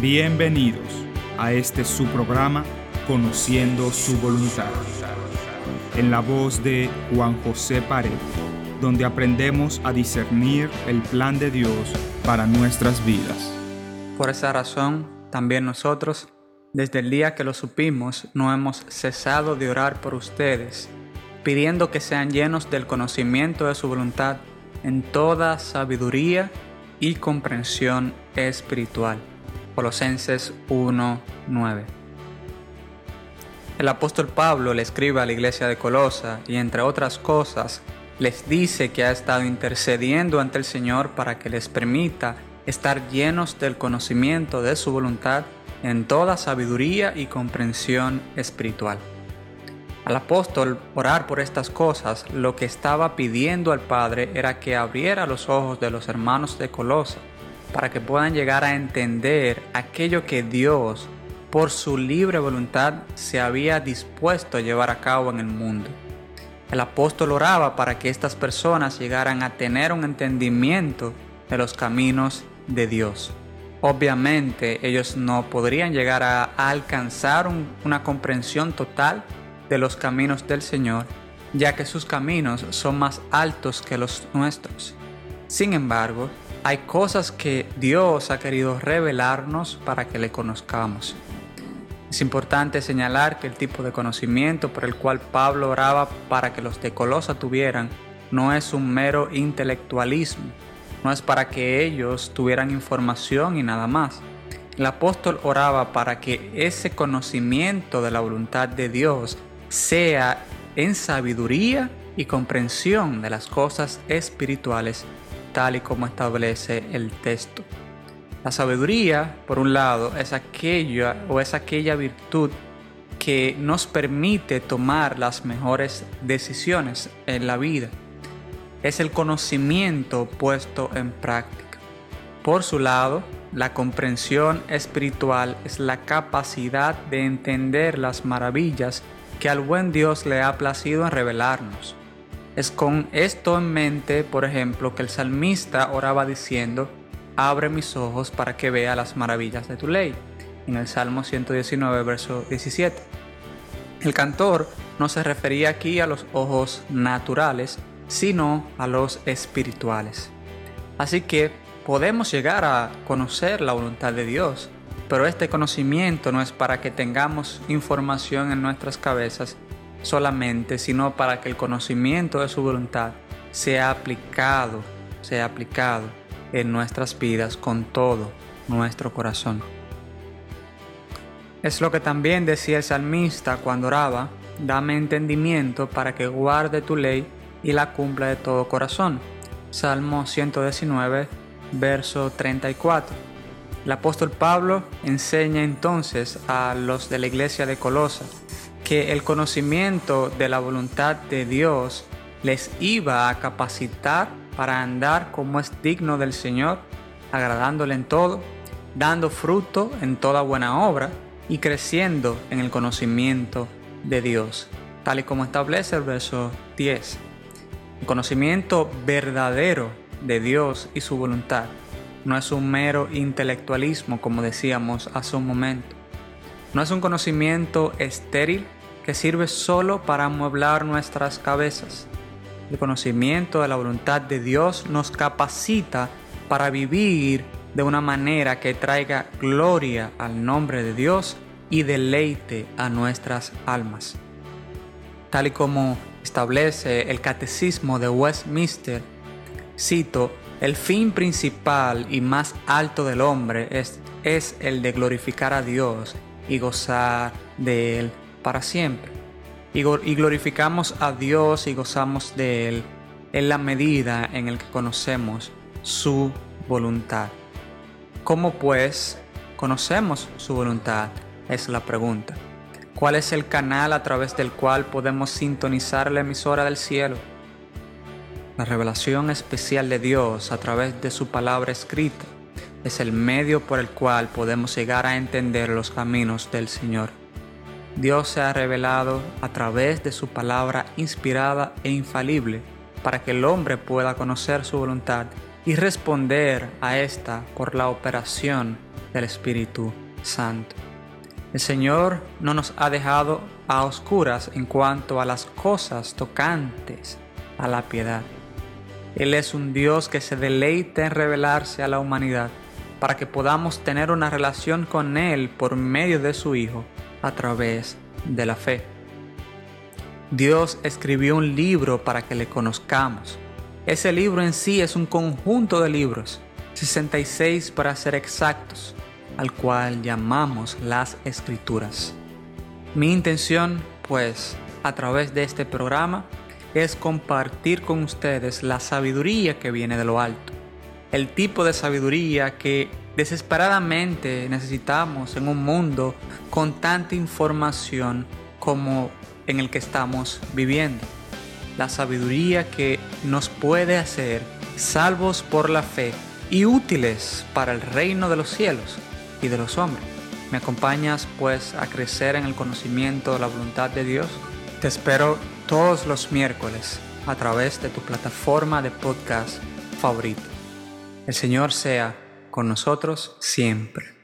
Bienvenidos a este su programa Conociendo su voluntad. En la voz de Juan José Pared, donde aprendemos a discernir el plan de Dios para nuestras vidas. Por esa razón, también nosotros, desde el día que lo supimos, no hemos cesado de orar por ustedes, pidiendo que sean llenos del conocimiento de su voluntad en toda sabiduría y comprensión espiritual Colosenses 1:9. El apóstol Pablo le escribe a la iglesia de Colosa y entre otras cosas les dice que ha estado intercediendo ante el Señor para que les permita estar llenos del conocimiento de su voluntad en toda sabiduría y comprensión espiritual. Al apóstol orar por estas cosas, lo que estaba pidiendo al Padre era que abriera los ojos de los hermanos de Colosa para que puedan llegar a entender aquello que Dios, por su libre voluntad, se había dispuesto a llevar a cabo en el mundo. El apóstol oraba para que estas personas llegaran a tener un entendimiento de los caminos de Dios. Obviamente ellos no podrían llegar a alcanzar una comprensión total de los caminos del Señor, ya que sus caminos son más altos que los nuestros. Sin embargo, hay cosas que Dios ha querido revelarnos para que le conozcamos. Es importante señalar que el tipo de conocimiento por el cual Pablo oraba para que los de Colosa tuvieran no es un mero intelectualismo, no es para que ellos tuvieran información y nada más. El apóstol oraba para que ese conocimiento de la voluntad de Dios sea en sabiduría y comprensión de las cosas espirituales tal y como establece el texto. La sabiduría, por un lado, es aquella o es aquella virtud que nos permite tomar las mejores decisiones en la vida. Es el conocimiento puesto en práctica. Por su lado, la comprensión espiritual es la capacidad de entender las maravillas que al buen Dios le ha placido en revelarnos. Es con esto en mente, por ejemplo, que el salmista oraba diciendo, abre mis ojos para que vea las maravillas de tu ley, en el Salmo 119, verso 17. El cantor no se refería aquí a los ojos naturales, sino a los espirituales. Así que podemos llegar a conocer la voluntad de Dios, pero este conocimiento no es para que tengamos información en nuestras cabezas, solamente, sino para que el conocimiento de su voluntad sea aplicado, sea aplicado en nuestras vidas con todo nuestro corazón. Es lo que también decía el salmista cuando oraba, dame entendimiento para que guarde tu ley y la cumpla de todo corazón. Salmo 119, verso 34. El apóstol Pablo enseña entonces a los de la iglesia de Colosa que el conocimiento de la voluntad de Dios les iba a capacitar para andar como es digno del Señor, agradándole en todo, dando fruto en toda buena obra y creciendo en el conocimiento de Dios, tal y como establece el verso 10. El conocimiento verdadero de Dios y su voluntad no es un mero intelectualismo como decíamos hace un momento. No es un conocimiento estéril que sirve solo para amueblar nuestras cabezas. El conocimiento de la voluntad de Dios nos capacita para vivir de una manera que traiga gloria al nombre de Dios y deleite a nuestras almas. Tal y como establece el Catecismo de Westminster, cito, el fin principal y más alto del hombre es, es el de glorificar a Dios y gozar de Él para siempre. Y, glorificamos a Dios y gozamos de Él en la medida en el que conocemos su voluntad. ¿Cómo pues conocemos su voluntad? Es la pregunta. ¿Cuál es el canal a través del cual podemos sintonizar la emisora del cielo? La revelación especial de Dios a través de su palabra escrita es el medio por el cual podemos llegar a entender los caminos del Señor. Dios se ha revelado a través de su palabra inspirada e infalible para que el hombre pueda conocer su voluntad y responder a esta por la operación del Espíritu Santo. El Señor no nos ha dejado a oscuras en cuanto a las cosas tocantes a la piedad. Él es un Dios que se deleita en revelarse a la humanidad para que podamos tener una relación con Él por medio de su Hijo a través de la fe. Dios escribió un libro para que le conozcamos. Ese libro en sí es un conjunto de libros, 66 para ser exactos, al cual llamamos las escrituras. Mi intención, pues, a través de este programa, es compartir con ustedes la sabiduría que viene de lo alto, el tipo de sabiduría que desesperadamente necesitamos en un mundo con tanta información como en el que estamos viviendo. La sabiduría que nos puede hacer salvos por la fe y útiles para el reino de los cielos y de los hombres. ¿Me acompañas pues a crecer en el conocimiento de la voluntad de Dios? Te espero todos los miércoles a través de tu plataforma de podcast favorito. El Señor sea con nosotros siempre.